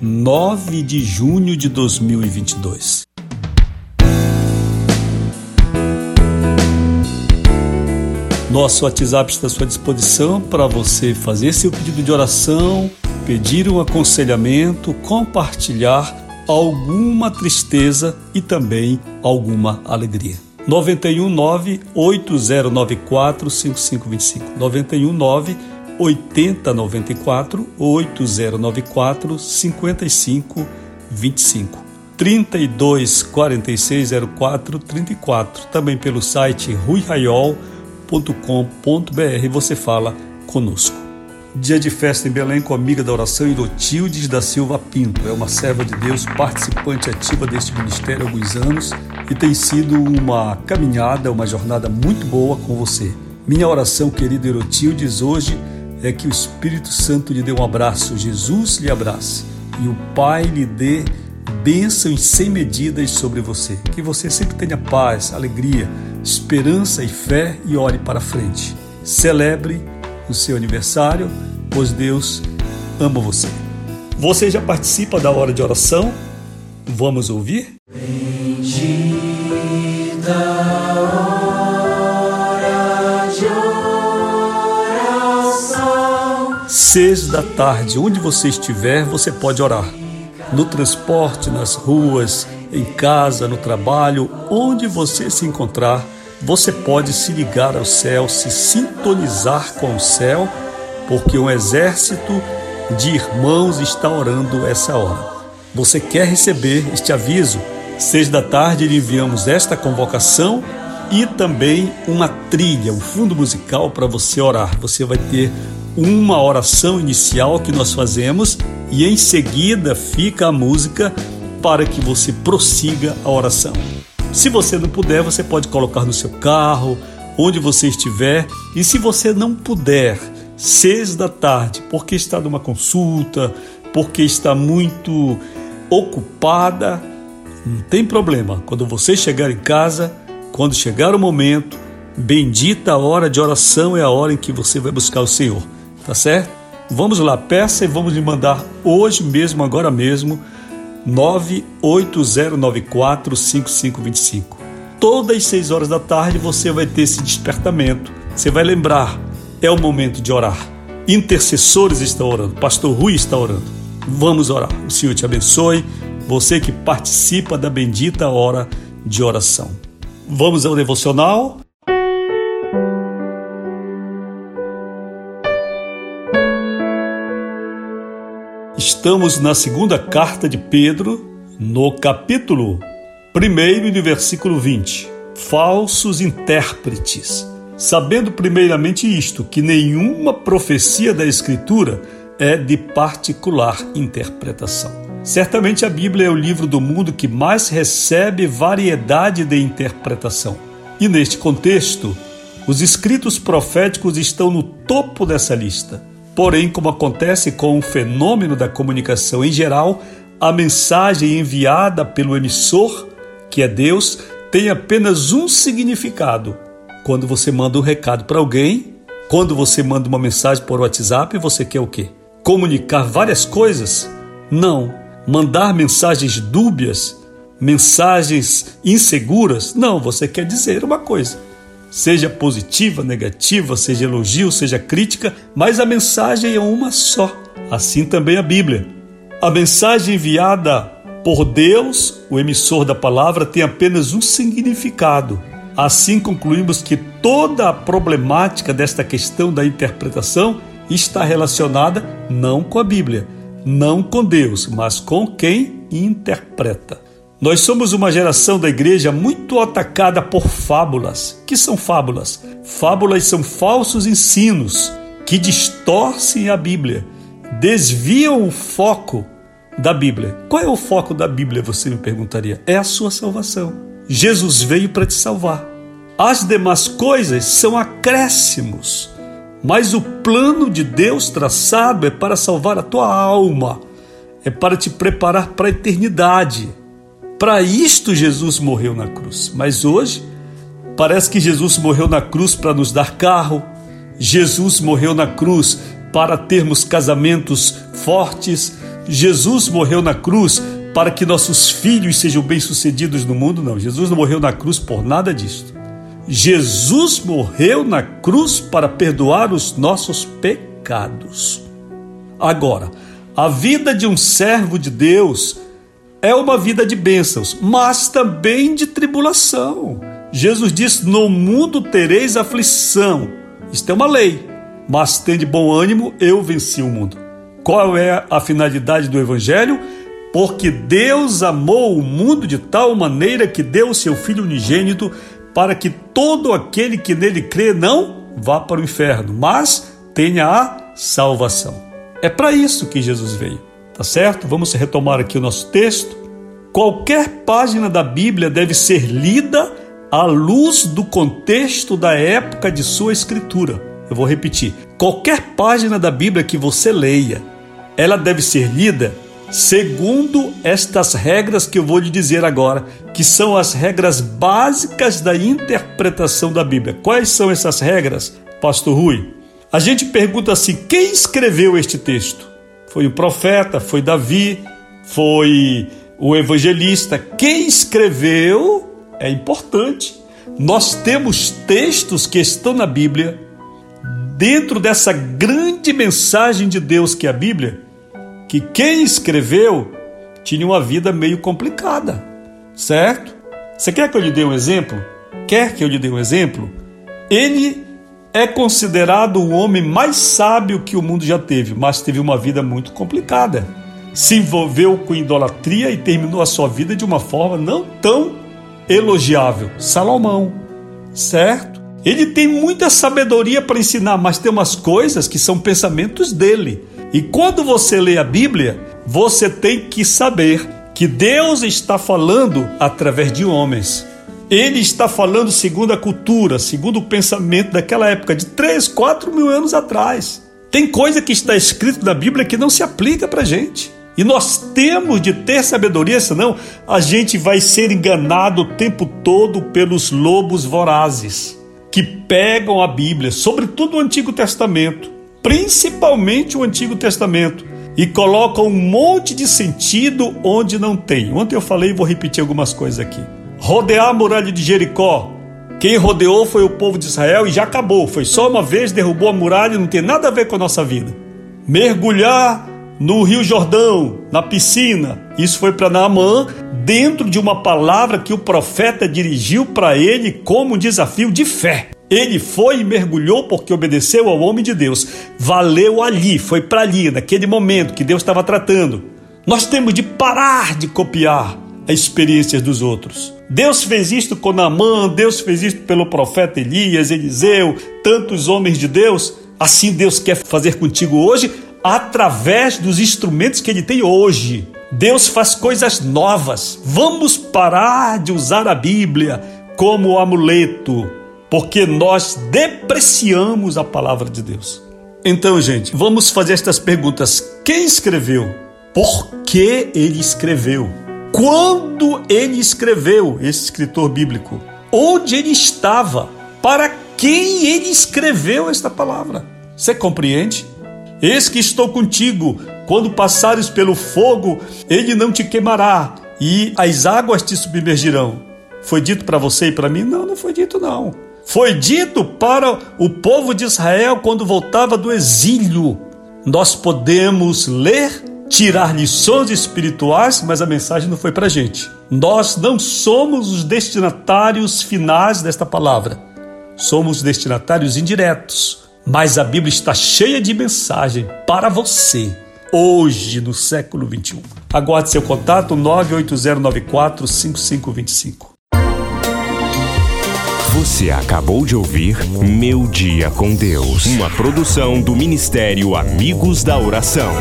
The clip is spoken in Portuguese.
9 de junho de 2022. Nosso WhatsApp está à sua disposição para você fazer seu pedido de oração, pedir um aconselhamento, compartilhar alguma tristeza e também alguma alegria. 919 8094 5525 919 8094 8094 5525 32 46 04 34 também pelo site ruiraiol.com.br você fala conosco. Dia de festa em Belém com a amiga da oração Irotildes da Silva Pinto. É uma serva de Deus, participante ativa deste ministério há alguns anos e tem sido uma caminhada, uma jornada muito boa com você. Minha oração, querido Irotildes, hoje é que o Espírito Santo lhe dê um abraço, Jesus lhe abrace e o Pai lhe dê bênçãos sem medidas sobre você. Que você sempre tenha paz, alegria, esperança e fé e olhe para frente. Celebre o seu aniversário, pois Deus ama você. Você já participa da hora de oração? Vamos ouvir? Seis da tarde, onde você estiver, você pode orar. No transporte, nas ruas, em casa, no trabalho, onde você se encontrar, você pode se ligar ao céu, se sintonizar com o céu, porque um exército de irmãos está orando essa hora. Você quer receber este aviso? Seis da tarde enviamos esta convocação e também uma trilha, um fundo musical para você orar. Você vai ter uma oração inicial que nós fazemos e em seguida fica a música para que você prossiga a oração. Se você não puder, você pode colocar no seu carro, onde você estiver, e se você não puder, seis da tarde, porque está numa consulta, porque está muito ocupada, não tem problema. Quando você chegar em casa, quando chegar o momento, bendita a hora de oração é a hora em que você vai buscar o Senhor tá certo? Vamos lá, peça e vamos lhe mandar hoje mesmo, agora mesmo, 980945525. Todas as 6 horas da tarde você vai ter esse despertamento. Você vai lembrar, é o momento de orar. Intercessores estão orando, Pastor Rui está orando. Vamos orar. O Senhor te abençoe, você que participa da bendita hora de oração. Vamos ao devocional. Estamos na segunda carta de Pedro, no capítulo 1 e no versículo 20. Falsos intérpretes. Sabendo primeiramente isto, que nenhuma profecia da Escritura é de particular interpretação. Certamente a Bíblia é o livro do mundo que mais recebe variedade de interpretação. E neste contexto, os escritos proféticos estão no topo dessa lista. Porém, como acontece com o fenômeno da comunicação em geral, a mensagem enviada pelo emissor, que é Deus, tem apenas um significado. Quando você manda um recado para alguém, quando você manda uma mensagem por WhatsApp, você quer o quê? Comunicar várias coisas? Não. Mandar mensagens dúbias, mensagens inseguras? Não, você quer dizer uma coisa seja positiva, negativa, seja elogio, seja crítica, mas a mensagem é uma só. Assim também a Bíblia. A mensagem enviada por Deus, o emissor da palavra, tem apenas um significado. Assim concluímos que toda a problemática desta questão da interpretação está relacionada não com a Bíblia, não com Deus, mas com quem interpreta. Nós somos uma geração da igreja muito atacada por fábulas. Que são fábulas? Fábulas são falsos ensinos que distorcem a Bíblia, desviam o foco da Bíblia. Qual é o foco da Bíblia, você me perguntaria? É a sua salvação. Jesus veio para te salvar. As demais coisas são acréscimos, mas o plano de Deus traçado é para salvar a tua alma, é para te preparar para a eternidade. Para isto Jesus morreu na cruz. Mas hoje parece que Jesus morreu na cruz para nos dar carro. Jesus morreu na cruz para termos casamentos fortes. Jesus morreu na cruz para que nossos filhos sejam bem-sucedidos no mundo. Não, Jesus não morreu na cruz por nada disso. Jesus morreu na cruz para perdoar os nossos pecados. Agora, a vida de um servo de Deus é uma vida de bênçãos, mas também de tribulação. Jesus disse: No mundo tereis aflição. Isto é uma lei, mas tem de bom ânimo, eu venci o mundo. Qual é a finalidade do Evangelho? Porque Deus amou o mundo de tal maneira que deu o seu Filho unigênito para que todo aquele que nele crê não vá para o inferno, mas tenha a salvação. É para isso que Jesus veio, tá certo? Vamos retomar aqui o nosso texto. Qualquer página da Bíblia deve ser lida à luz do contexto da época de sua escritura. Eu vou repetir: qualquer página da Bíblia que você leia, ela deve ser lida segundo estas regras que eu vou lhe dizer agora, que são as regras básicas da interpretação da Bíblia. Quais são essas regras, Pastor Rui? A gente pergunta assim: quem escreveu este texto? Foi o profeta? Foi Davi? Foi o evangelista? Quem escreveu é importante. Nós temos textos que estão na Bíblia, dentro dessa grande mensagem de Deus que é a Bíblia, que quem escreveu tinha uma vida meio complicada, certo? Você quer que eu lhe dê um exemplo? Quer que eu lhe dê um exemplo? Ele é considerado o homem mais sábio que o mundo já teve, mas teve uma vida muito complicada. Se envolveu com idolatria e terminou a sua vida de uma forma não tão elogiável. Salomão, certo? Ele tem muita sabedoria para ensinar, mas tem umas coisas que são pensamentos dele. E quando você lê a Bíblia, você tem que saber que Deus está falando através de homens. Ele está falando segundo a cultura, segundo o pensamento daquela época, de 3, 4 mil anos atrás. Tem coisa que está escrito na Bíblia que não se aplica para gente. E nós temos de ter sabedoria, senão a gente vai ser enganado o tempo todo pelos lobos vorazes que pegam a Bíblia, sobretudo o Antigo Testamento, principalmente o Antigo Testamento, e colocam um monte de sentido onde não tem. Ontem eu falei e vou repetir algumas coisas aqui. Rodear a muralha de Jericó. Quem rodeou foi o povo de Israel e já acabou. Foi só uma vez, derrubou a muralha, não tem nada a ver com a nossa vida. Mergulhar no Rio Jordão, na piscina. Isso foi para Naamã, dentro de uma palavra que o profeta dirigiu para ele como um desafio de fé. Ele foi e mergulhou porque obedeceu ao homem de Deus. Valeu ali, foi para ali, naquele momento que Deus estava tratando. Nós temos de parar de copiar as experiências dos outros. Deus fez isto com Naamã, Deus fez isto pelo profeta Elias, Eliseu, tantos homens de Deus. Assim Deus quer fazer contigo hoje através dos instrumentos que ele tem hoje. Deus faz coisas novas. Vamos parar de usar a Bíblia como amuleto, porque nós depreciamos a palavra de Deus. Então, gente, vamos fazer estas perguntas: quem escreveu? Por que ele escreveu? Quando ele escreveu esse escritor bíblico? Onde ele estava? Para quem ele escreveu esta palavra? Você compreende? Eis que estou contigo, quando passares pelo fogo, ele não te queimará, e as águas te submergirão. Foi dito para você e para mim? Não, não foi dito não. Foi dito para o povo de Israel quando voltava do exílio. Nós podemos ler, tirar lições espirituais, mas a mensagem não foi para a gente. Nós não somos os destinatários finais desta palavra. Somos destinatários indiretos mas a Bíblia está cheia de mensagem para você hoje no século 21. Aguarde seu contato 98094 5525. Você acabou de ouvir Meu Dia com Deus, uma produção do Ministério Amigos da Oração.